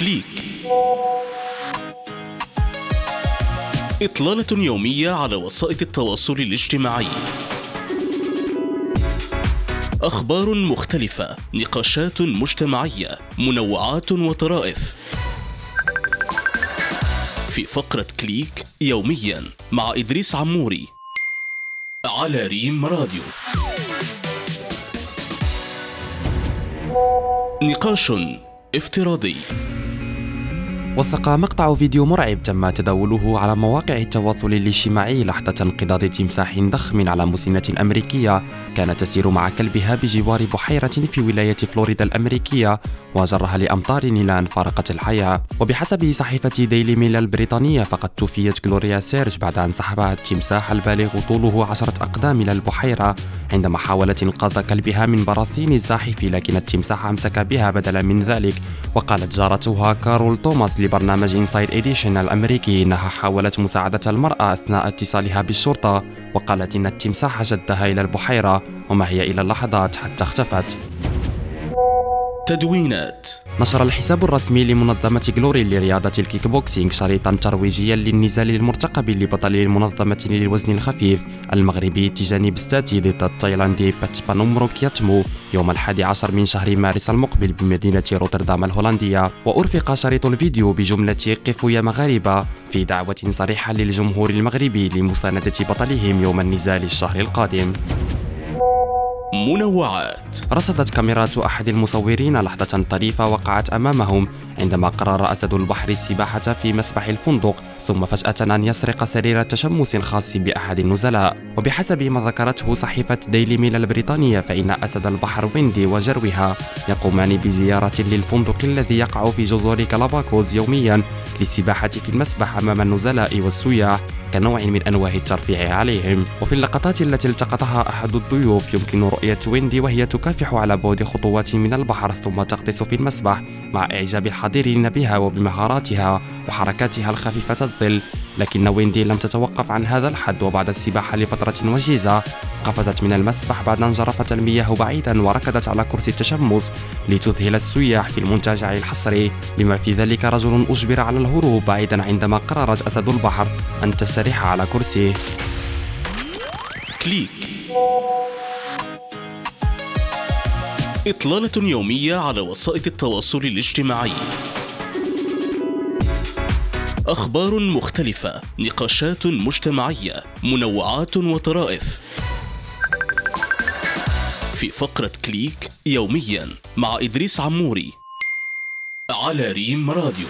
كليك إطلالة يومية على وسائط التواصل الاجتماعي. أخبار مختلفة نقاشات مجتمعية منوعات وطرائف. في فقرة كليك يوميا مع إدريس عموري على ريم راديو. نقاش افتراضي. وثق مقطع فيديو مرعب تم تداوله على مواقع التواصل الاجتماعي لحظة انقضاض تمساح ضخم على مسنة أمريكية. كانت تسير مع كلبها بجوار بحيرة في ولاية فلوريدا الأمريكية وجرها لأمتار إلى أن فارقت الحياة. وبحسب صحيفة ديلي ميل البريطانية فقد توفيت جلوريا سيرج بعد أن سحبها التمساح البالغ طوله عشرة أقدام إلى البحيرة. عندما حاولت إنقاذ كلبها من براثن الزاحف لكن التمساح أمسك بها بدلا من ذلك. وقالت جارتها كارول توماس لبرنامج Inside Edition الأمريكي إنها حاولت مساعدة المرأة أثناء اتصالها بالشرطة وقالت إن التمساح شدها إلى البحيرة وما هي إلا لحظات حتى اختفت. تدوينات نشر الحساب الرسمي لمنظمة Glory لرياضة الكيك بوكسينج شريطا ترويجيا للنزال المرتقب لبطل المنظمة للوزن الخفيف المغربي تيجاني بستاتي ضد التايلاندي باتشبانومرو كياتمو يوم الحادي عشر من شهر مارس المقبل بمدينة روتردام الهولندية وأرفق شريط الفيديو بجملة قفوا يا مغاربة في دعوة صريحة للجمهور المغربي لمساندة بطلهم يوم النزال الشهر القادم. منوعات. رصدت كاميرات أحد المصورين لحظة طريفة وقعت أمامه عندما قرر أسد البحر السباحة في مسبح الفندق. ثم فجأة أن يسرق سرير تشمس خاص بأحد النزلاء. وبحسب ما ذكرته صحيفة ديلي ميل البريطانية فإن أسد البحر ويندي وجروها يقومان بزيارة للفندق الذي يقع في جزر غالاباغوس يوميا للسباحة في المسبح أمام النزلاء والسياح كنوع من أنواع الترفيه عليهم. وفي اللقطات التي التقطها أحد الضيوف يمكن رؤية ويندي وهي تكافح على بعد خطوات من البحر ثم تغطس في المسبح مع إعجاب الحاضرين بها وبمهاراتها. وحركاتها الخفيفة الظل لكن ويندي لم تتوقف عن هذا الحد وبعد السباحة لفترة وجيزة قفزت من المسبح بعد أن جرفت المياه بعيدا وركضت على كرسي التشمس لتذهل السياح في المنتجع الحصري. بما في ذلك رجل أجبر على الهروب بعيدا عندما قررت أسد البحر أن تستريح على كرسيه كليك. إطلالة يومية على وسائط التواصل الاجتماعي. أخبار مختلفة نقاشات مجتمعية منوعات وطرائف. في فقرة كليك يوميا مع إدريس عموري على ريم راديو.